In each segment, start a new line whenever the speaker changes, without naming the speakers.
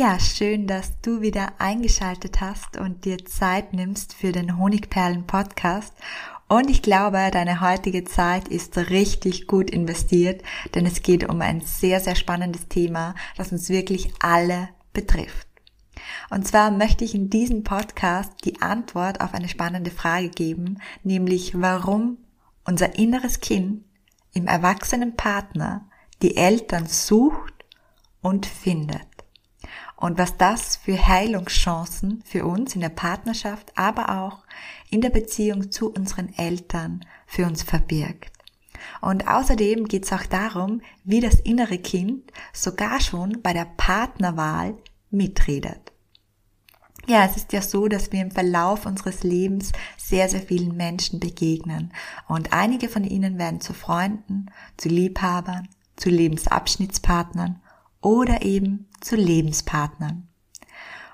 Ja, schön, dass du wieder eingeschaltet hast und dir Zeit nimmst für den Honigperlen Podcast. Und ich glaube, deine heutige Zeit ist richtig gut investiert, denn es geht um ein sehr, sehr spannendes Thema, das uns wirklich alle betrifft. Und zwar möchte ich in diesem Podcast die Antwort auf eine spannende Frage geben, nämlich warum unser inneres Kind im erwachsenen Partner die Eltern sucht und findet und was das für Heilungschancen für uns in der Partnerschaft, aber auch in der Beziehung zu unseren Eltern für uns verbirgt. Und außerdem geht es auch darum, wie das innere Kind sogar schon bei der Partnerwahl mitredet. Ja, es ist ja so, dass wir im Verlauf unseres Lebens sehr, sehr vielen Menschen begegnen. Und einige von ihnen werden zu Freunden, zu Liebhabern, zu Lebensabschnittspartnern oder eben zu Lebenspartnern.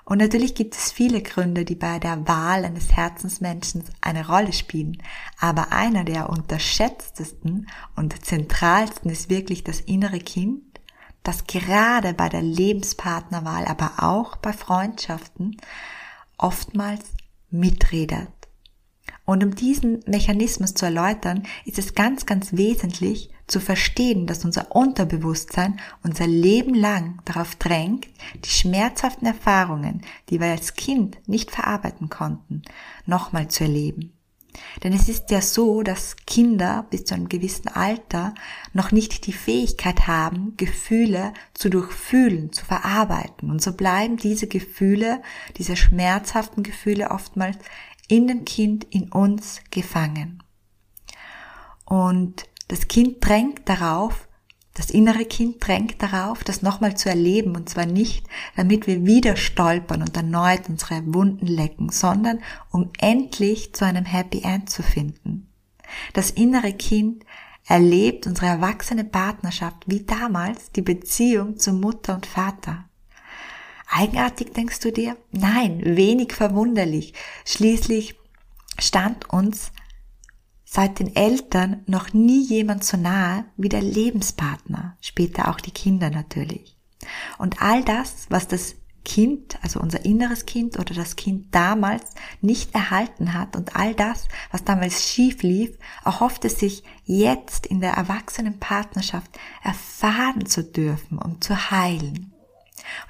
Und natürlich gibt es viele Gründe, die bei der Wahl eines Herzensmenschen eine Rolle spielen. Aber einer der unterschätztesten und zentralsten ist wirklich das innere Kind, das gerade bei der Lebenspartnerwahl, aber auch bei Freundschaften oftmals mitredet. Und um diesen Mechanismus zu erläutern, ist es ganz, ganz wesentlich zu verstehen, dass unser Unterbewusstsein unser Leben lang darauf drängt, die schmerzhaften Erfahrungen, die wir als Kind nicht verarbeiten konnten, nochmal zu erleben. Denn es ist ja so, dass Kinder bis zu einem gewissen Alter noch nicht die Fähigkeit haben, Gefühle zu durchfühlen, zu verarbeiten. Und so bleiben diese Gefühle, diese schmerzhaften Gefühle oftmals in dem Kind, in uns gefangen. Und das Kind drängt darauf, das innere Kind drängt darauf, das nochmal zu erleben, und zwar nicht, damit wir wieder stolpern und erneut unsere Wunden lecken, sondern um endlich zu einem Happy End zu finden. Das innere Kind erlebt unsere erwachsene Partnerschaft wie damals die Beziehung zu Mutter und Vater. Eigenartig denkst du dir? Nein, wenig verwunderlich. Schließlich stand uns seit den Eltern noch nie jemand so nahe wie der Lebenspartner, später auch die Kinder natürlich. Und all das, was das Kind, also unser inneres Kind oder das Kind damals nicht erhalten hat und all das, was damals schief lief, erhofft es sich jetzt in der erwachsenen Partnerschaft erfahren zu dürfen und zu heilen.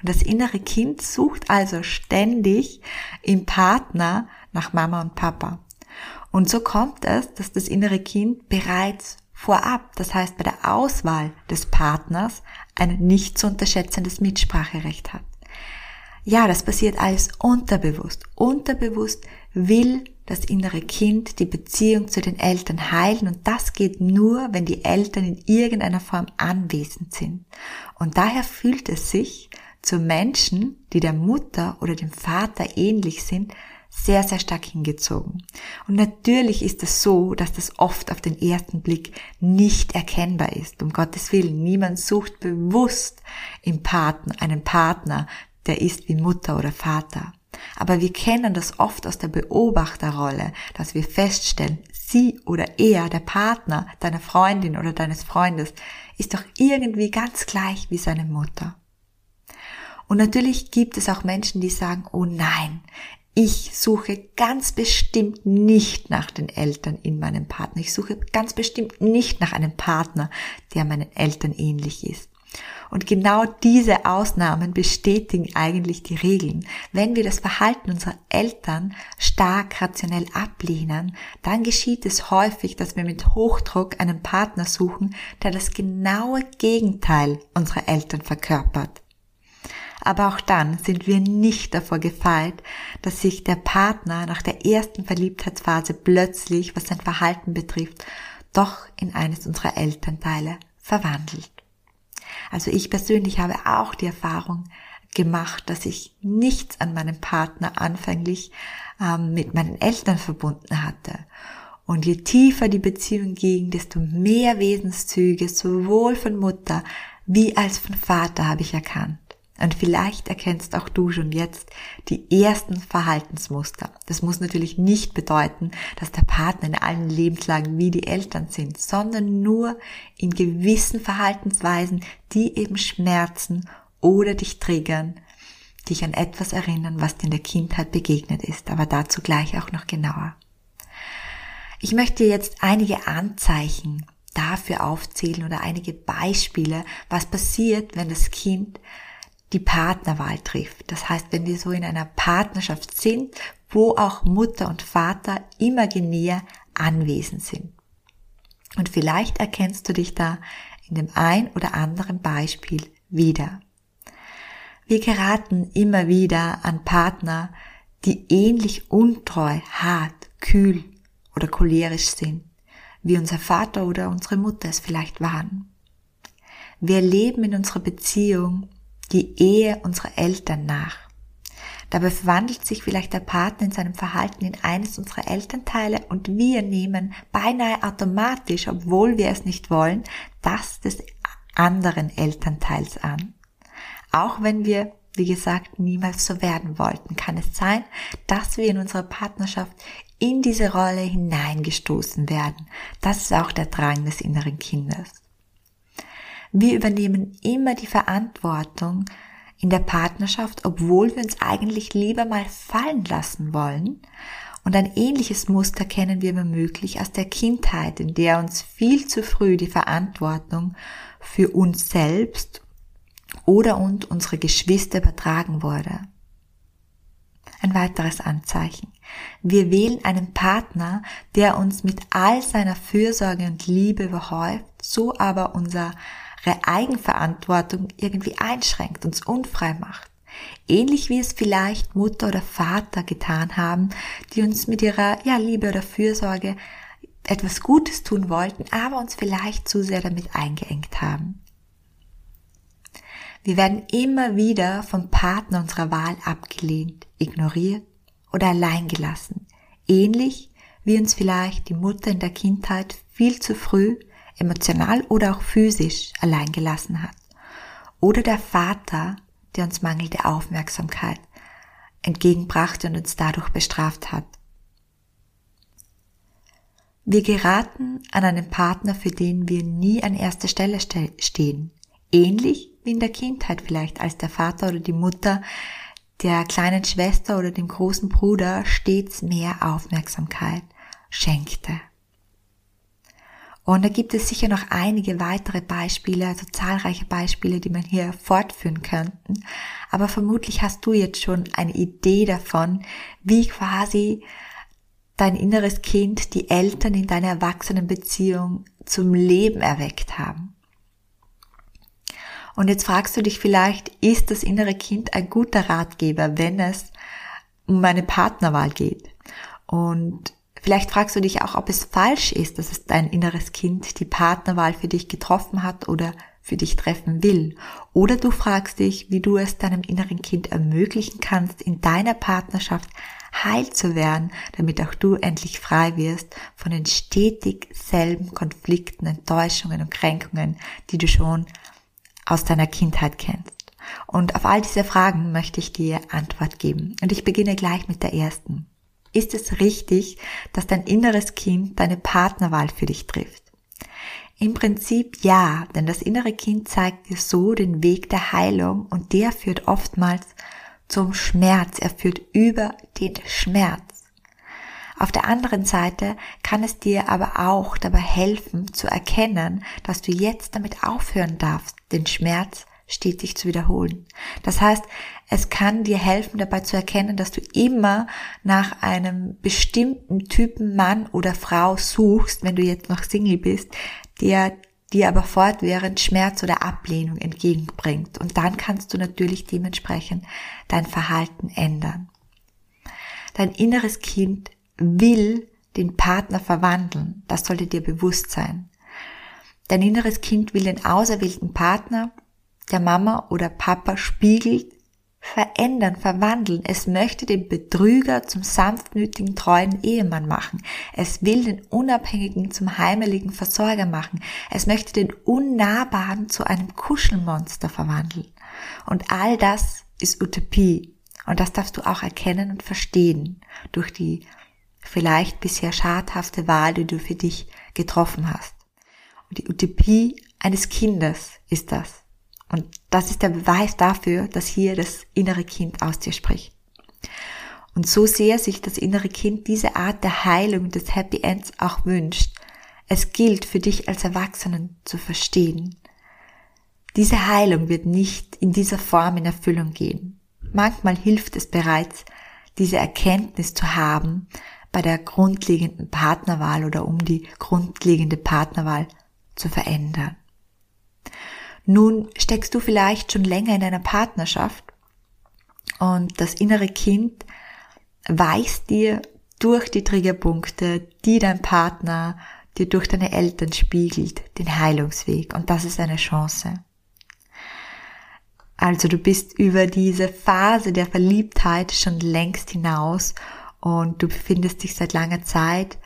Und das innere Kind sucht also ständig im Partner nach Mama und Papa. Und so kommt es, dass das innere Kind bereits vorab, das heißt bei der Auswahl des Partners, ein nicht zu unterschätzendes Mitspracherecht hat. Ja, das passiert alles unterbewusst. Unterbewusst will das innere Kind die Beziehung zu den Eltern heilen und das geht nur, wenn die Eltern in irgendeiner Form anwesend sind. Und daher fühlt es sich zu Menschen, die der Mutter oder dem Vater ähnlich sind, sehr, sehr stark hingezogen. Und natürlich ist es so, dass das oft auf den ersten Blick nicht erkennbar ist. Um Gottes Willen, niemand sucht bewusst im Partner einen Partner, der ist wie Mutter oder Vater. Aber wir kennen das oft aus der Beobachterrolle, dass wir feststellen, sie oder er, der Partner deiner Freundin oder deines Freundes, ist doch irgendwie ganz gleich wie seine Mutter. Und natürlich gibt es auch Menschen, die sagen, oh nein, ich suche ganz bestimmt nicht nach den Eltern in meinem Partner. Ich suche ganz bestimmt nicht nach einem Partner, der meinen Eltern ähnlich ist. Und genau diese Ausnahmen bestätigen eigentlich die Regeln. Wenn wir das Verhalten unserer Eltern stark rationell ablehnen, dann geschieht es häufig, dass wir mit Hochdruck einen Partner suchen, der das genaue Gegenteil unserer Eltern verkörpert. Aber auch dann sind wir nicht davor gefeit, dass sich der Partner nach der ersten Verliebtheitsphase plötzlich, was sein Verhalten betrifft, doch in eines unserer Elternteile verwandelt. Also ich persönlich habe auch die Erfahrung gemacht, dass ich nichts an meinem Partner anfänglich ähm, mit meinen Eltern verbunden hatte. Und je tiefer die Beziehung ging, desto mehr Wesenszüge sowohl von Mutter wie als von Vater habe ich erkannt. Und vielleicht erkennst auch du schon jetzt die ersten Verhaltensmuster. Das muss natürlich nicht bedeuten, dass der Partner in allen Lebenslagen wie die Eltern sind, sondern nur in gewissen Verhaltensweisen, die eben schmerzen oder dich triggern, dich an etwas erinnern, was dir in der Kindheit begegnet ist. Aber dazu gleich auch noch genauer. Ich möchte jetzt einige Anzeichen dafür aufzählen oder einige Beispiele, was passiert, wenn das Kind die Partnerwahl trifft. Das heißt, wenn wir so in einer Partnerschaft sind, wo auch Mutter und Vater imaginär anwesend sind. Und vielleicht erkennst du dich da in dem ein oder anderen Beispiel wieder. Wir geraten immer wieder an Partner, die ähnlich untreu, hart, kühl oder cholerisch sind, wie unser Vater oder unsere Mutter es vielleicht waren. Wir leben in unserer Beziehung die Ehe unserer Eltern nach. Dabei verwandelt sich vielleicht der Partner in seinem Verhalten in eines unserer Elternteile und wir nehmen beinahe automatisch, obwohl wir es nicht wollen, das des anderen Elternteils an. Auch wenn wir, wie gesagt, niemals so werden wollten, kann es sein, dass wir in unserer Partnerschaft in diese Rolle hineingestoßen werden. Das ist auch der Drang des inneren Kindes. Wir übernehmen immer die Verantwortung in der Partnerschaft, obwohl wir uns eigentlich lieber mal fallen lassen wollen. Und ein ähnliches Muster kennen wir womöglich aus der Kindheit, in der uns viel zu früh die Verantwortung für uns selbst oder und unsere Geschwister übertragen wurde. Ein weiteres Anzeichen. Wir wählen einen Partner, der uns mit all seiner Fürsorge und Liebe überhäuft, so aber unser Eigenverantwortung irgendwie einschränkt, uns unfrei macht. Ähnlich wie es vielleicht Mutter oder Vater getan haben, die uns mit ihrer ja, Liebe oder Fürsorge etwas Gutes tun wollten, aber uns vielleicht zu sehr damit eingeengt haben. Wir werden immer wieder vom Partner unserer Wahl abgelehnt, ignoriert oder allein gelassen. Ähnlich wie uns vielleicht die Mutter in der Kindheit viel zu früh emotional oder auch physisch allein gelassen hat. Oder der Vater, der uns mangelnde Aufmerksamkeit entgegenbrachte und uns dadurch bestraft hat. Wir geraten an einen Partner, für den wir nie an erster Stelle stehen. Ähnlich wie in der Kindheit vielleicht, als der Vater oder die Mutter der kleinen Schwester oder dem großen Bruder stets mehr Aufmerksamkeit schenkte. Und da gibt es sicher noch einige weitere Beispiele, also zahlreiche Beispiele, die man hier fortführen könnten. Aber vermutlich hast du jetzt schon eine Idee davon, wie quasi dein inneres Kind die Eltern in deiner Erwachsenenbeziehung zum Leben erweckt haben. Und jetzt fragst du dich vielleicht, ist das innere Kind ein guter Ratgeber, wenn es um eine Partnerwahl geht? Und Vielleicht fragst du dich auch, ob es falsch ist, dass es dein inneres Kind die Partnerwahl für dich getroffen hat oder für dich treffen will. Oder du fragst dich, wie du es deinem inneren Kind ermöglichen kannst, in deiner Partnerschaft heil zu werden, damit auch du endlich frei wirst von den stetig selben Konflikten, Enttäuschungen und Kränkungen, die du schon aus deiner Kindheit kennst. Und auf all diese Fragen möchte ich dir Antwort geben. Und ich beginne gleich mit der ersten. Ist es richtig, dass dein inneres Kind deine Partnerwahl für dich trifft? Im Prinzip ja, denn das innere Kind zeigt dir so den Weg der Heilung und der führt oftmals zum Schmerz. Er führt über den Schmerz. Auf der anderen Seite kann es dir aber auch dabei helfen zu erkennen, dass du jetzt damit aufhören darfst, den Schmerz stetig zu wiederholen. Das heißt, es kann dir helfen dabei zu erkennen, dass du immer nach einem bestimmten Typen Mann oder Frau suchst, wenn du jetzt noch Single bist, der dir aber fortwährend Schmerz oder Ablehnung entgegenbringt. Und dann kannst du natürlich dementsprechend dein Verhalten ändern. Dein inneres Kind will den Partner verwandeln. Das sollte dir bewusst sein. Dein inneres Kind will den auserwählten Partner der Mama oder Papa spiegelt verändern, verwandeln. Es möchte den Betrüger zum sanftmütigen, treuen Ehemann machen. Es will den Unabhängigen zum heimeligen Versorger machen. Es möchte den Unnahbaren zu einem Kuschelmonster verwandeln. Und all das ist Utopie. Und das darfst du auch erkennen und verstehen durch die vielleicht bisher schadhafte Wahl, die du für dich getroffen hast. Und die Utopie eines Kindes ist das. Und das ist der Beweis dafür, dass hier das innere Kind aus dir spricht. Und so sehr sich das innere Kind diese Art der Heilung des Happy Ends auch wünscht, es gilt für dich als Erwachsenen zu verstehen. Diese Heilung wird nicht in dieser Form in Erfüllung gehen. Manchmal hilft es bereits, diese Erkenntnis zu haben bei der grundlegenden Partnerwahl oder um die grundlegende Partnerwahl zu verändern. Nun steckst du vielleicht schon länger in einer Partnerschaft und das innere Kind weist dir durch die Triggerpunkte, die dein Partner dir durch deine Eltern spiegelt, den Heilungsweg. Und das ist eine Chance. Also du bist über diese Phase der Verliebtheit schon längst hinaus und du befindest dich seit langer Zeit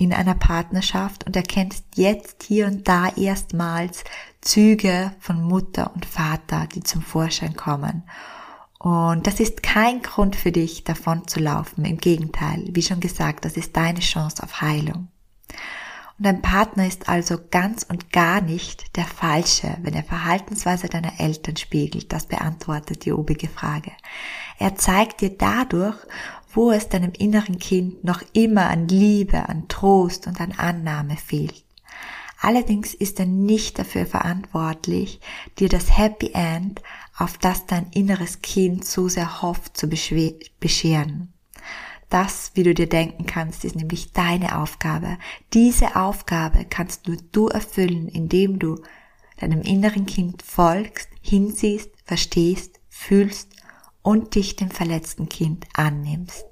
in einer Partnerschaft und erkennst jetzt hier und da erstmals Züge von Mutter und Vater, die zum Vorschein kommen. Und das ist kein Grund für dich, davon zu laufen. Im Gegenteil, wie schon gesagt, das ist deine Chance auf Heilung. Und dein Partner ist also ganz und gar nicht der Falsche, wenn er Verhaltensweise deiner Eltern spiegelt. Das beantwortet die obige Frage. Er zeigt dir dadurch, wo es deinem inneren Kind noch immer an Liebe, an Trost und an Annahme fehlt. Allerdings ist er nicht dafür verantwortlich, dir das Happy End, auf das dein inneres Kind so sehr hofft, zu bescheren. Das, wie du dir denken kannst, ist nämlich deine Aufgabe. Diese Aufgabe kannst nur du erfüllen, indem du deinem inneren Kind folgst, hinsiehst, verstehst, fühlst und dich dem verletzten Kind annimmst.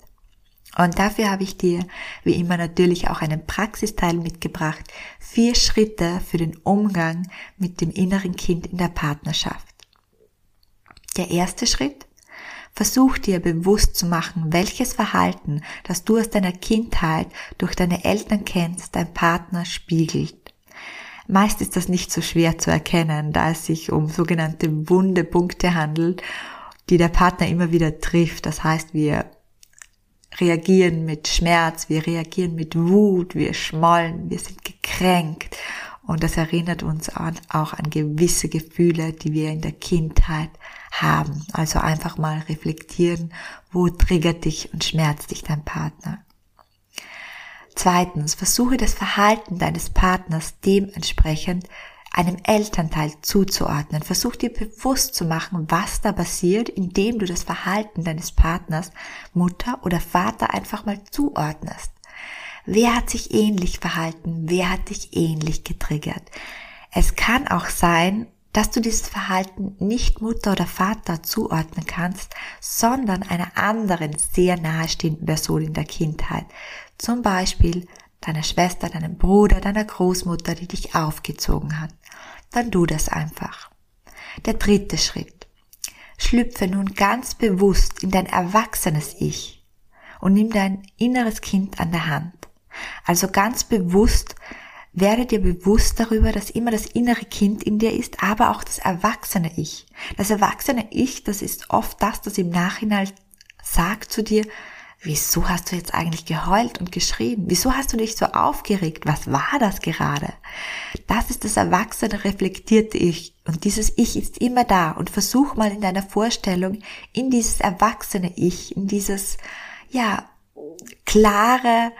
Und dafür habe ich dir, wie immer natürlich auch einen Praxisteil mitgebracht, vier Schritte für den Umgang mit dem inneren Kind in der Partnerschaft. Der erste Schritt, versuch dir bewusst zu machen, welches Verhalten, das du aus deiner Kindheit durch deine Eltern kennst, dein Partner spiegelt. Meist ist das nicht so schwer zu erkennen, da es sich um sogenannte wunde Punkte handelt, die der Partner immer wieder trifft. Das heißt, wir reagieren mit Schmerz, wir reagieren mit Wut, wir schmollen, wir sind gekränkt. Und das erinnert uns an, auch an gewisse Gefühle, die wir in der Kindheit haben. Also einfach mal reflektieren, wo triggert dich und schmerzt dich dein Partner. Zweitens, versuche das Verhalten deines Partners dementsprechend einem Elternteil zuzuordnen. Versuch dir bewusst zu machen, was da passiert, indem du das Verhalten deines Partners, Mutter oder Vater einfach mal zuordnest. Wer hat sich ähnlich verhalten? Wer hat dich ähnlich getriggert? Es kann auch sein, dass du dieses Verhalten nicht Mutter oder Vater zuordnen kannst, sondern einer anderen sehr nahestehenden Person in der Kindheit. Zum Beispiel deiner Schwester, deinem Bruder, deiner Großmutter, die dich aufgezogen hat. Dann du das einfach. Der dritte Schritt. Schlüpfe nun ganz bewusst in dein erwachsenes Ich und nimm dein inneres Kind an der Hand. Also ganz bewusst werde dir bewusst darüber, dass immer das innere Kind in dir ist, aber auch das erwachsene Ich. Das erwachsene Ich, das ist oft das, das im Nachhinein sagt zu dir, wieso hast du jetzt eigentlich geheult und geschrien? Wieso hast du dich so aufgeregt? Was war das gerade? Das ist das erwachsene, reflektierte Ich. Und dieses Ich ist immer da. Und versuch mal in deiner Vorstellung in dieses erwachsene Ich, in dieses, ja, klare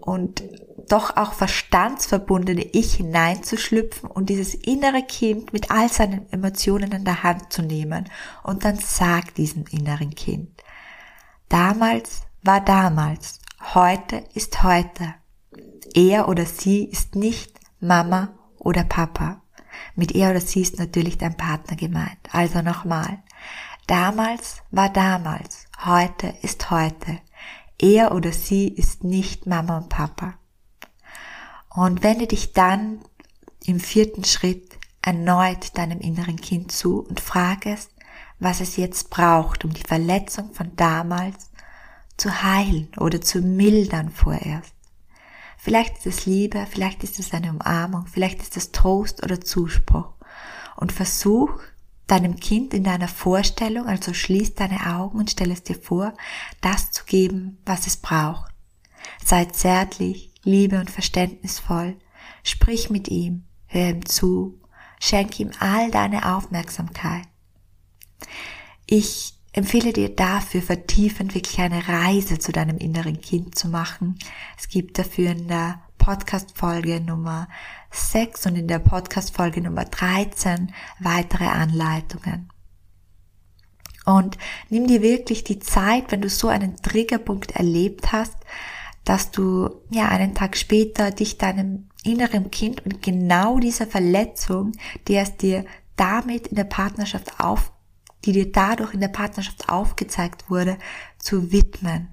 und doch auch verstandsverbundene Ich hineinzuschlüpfen und dieses innere Kind mit all seinen Emotionen in der Hand zu nehmen. Und dann sag diesem inneren Kind, damals war damals, heute ist heute. Er oder sie ist nicht Mama oder Papa. Mit er oder sie ist natürlich dein Partner gemeint. Also nochmal. Damals war damals, heute ist heute. Er oder sie ist nicht Mama und Papa. Und wende dich dann im vierten Schritt erneut deinem inneren Kind zu und frage es, was es jetzt braucht, um die Verletzung von damals zu heilen oder zu mildern vorerst. Vielleicht ist es Liebe, vielleicht ist es eine Umarmung, vielleicht ist es Trost oder Zuspruch. Und versuch deinem Kind in deiner Vorstellung, also schließ deine Augen und stell es dir vor, das zu geben, was es braucht. Sei zärtlich, liebe und verständnisvoll, sprich mit ihm, hör ihm zu, schenk ihm all deine Aufmerksamkeit. Ich empfehle dir dafür vertiefend wirklich eine Reise zu deinem inneren Kind zu machen. Es gibt dafür in der Podcast-Folge Nummer 6 und in der Podcast-Folge Nummer 13 weitere Anleitungen. Und nimm dir wirklich die Zeit, wenn du so einen Triggerpunkt erlebt hast, dass du ja einen Tag später dich deinem inneren Kind und genau dieser Verletzung, die es dir damit in der Partnerschaft auf die dir dadurch in der Partnerschaft aufgezeigt wurde, zu widmen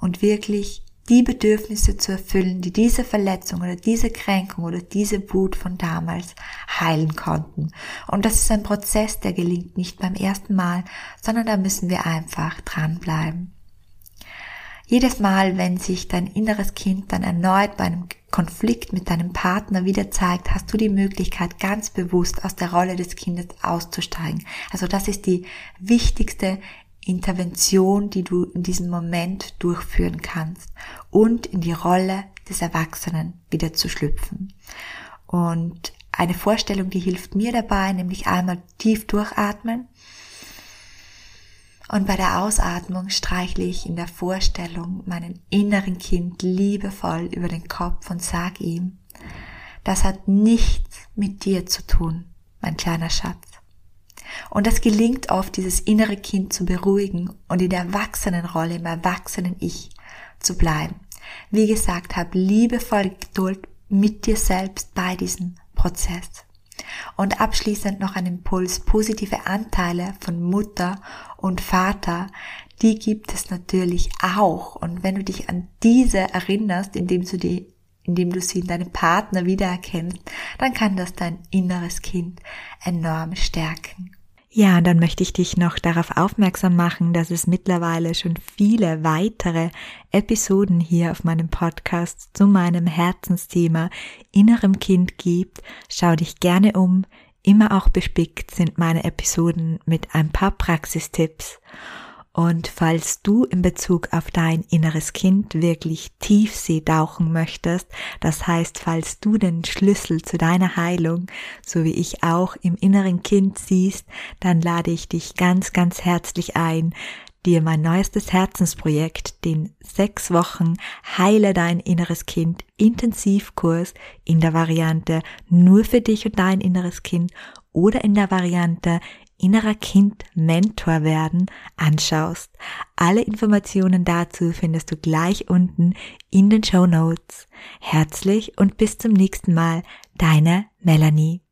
und wirklich die Bedürfnisse zu erfüllen, die diese Verletzung oder diese Kränkung oder diese Wut von damals heilen konnten. Und das ist ein Prozess, der gelingt nicht beim ersten Mal, sondern da müssen wir einfach dranbleiben. Jedes Mal, wenn sich dein inneres Kind dann erneut bei einem Konflikt mit deinem Partner wieder zeigt, hast du die Möglichkeit, ganz bewusst aus der Rolle des Kindes auszusteigen. Also das ist die wichtigste Intervention, die du in diesem Moment durchführen kannst und in die Rolle des Erwachsenen wieder zu schlüpfen. Und eine Vorstellung, die hilft mir dabei, nämlich einmal tief durchatmen und bei der Ausatmung streichle ich in der Vorstellung meinen inneren Kind liebevoll über den Kopf und sag ihm, das hat nichts mit dir zu tun, mein kleiner Schatz. Und es gelingt oft, dieses innere Kind zu beruhigen und in der Erwachsenenrolle, im erwachsenen Ich zu bleiben. Wie gesagt, hab liebevoll Geduld mit dir selbst bei diesem Prozess. Und abschließend noch ein Impuls, positive Anteile von Mutter und Vater, die gibt es natürlich auch. Und wenn du dich an diese erinnerst, indem du die indem du sie in deinem Partner wiedererkennst, dann kann das dein inneres Kind enorm stärken.
Ja, und dann möchte ich dich noch darauf aufmerksam machen, dass es mittlerweile schon viele weitere Episoden hier auf meinem Podcast zu meinem Herzensthema innerem Kind gibt. Schau dich gerne um. Immer auch bespickt sind meine Episoden mit ein paar Praxistipps. Und falls du in Bezug auf dein inneres Kind wirklich Tiefsee tauchen möchtest, das heißt, falls du den Schlüssel zu deiner Heilung, so wie ich auch im inneren Kind siehst, dann lade ich dich ganz, ganz herzlich ein, dir mein neuestes Herzensprojekt, den sechs Wochen Heile dein inneres Kind Intensivkurs in der Variante nur für dich und dein inneres Kind oder in der Variante innerer Kind Mentor werden anschaust. Alle Informationen dazu findest du gleich unten in den Show Notes. Herzlich und bis zum nächsten Mal, deine Melanie.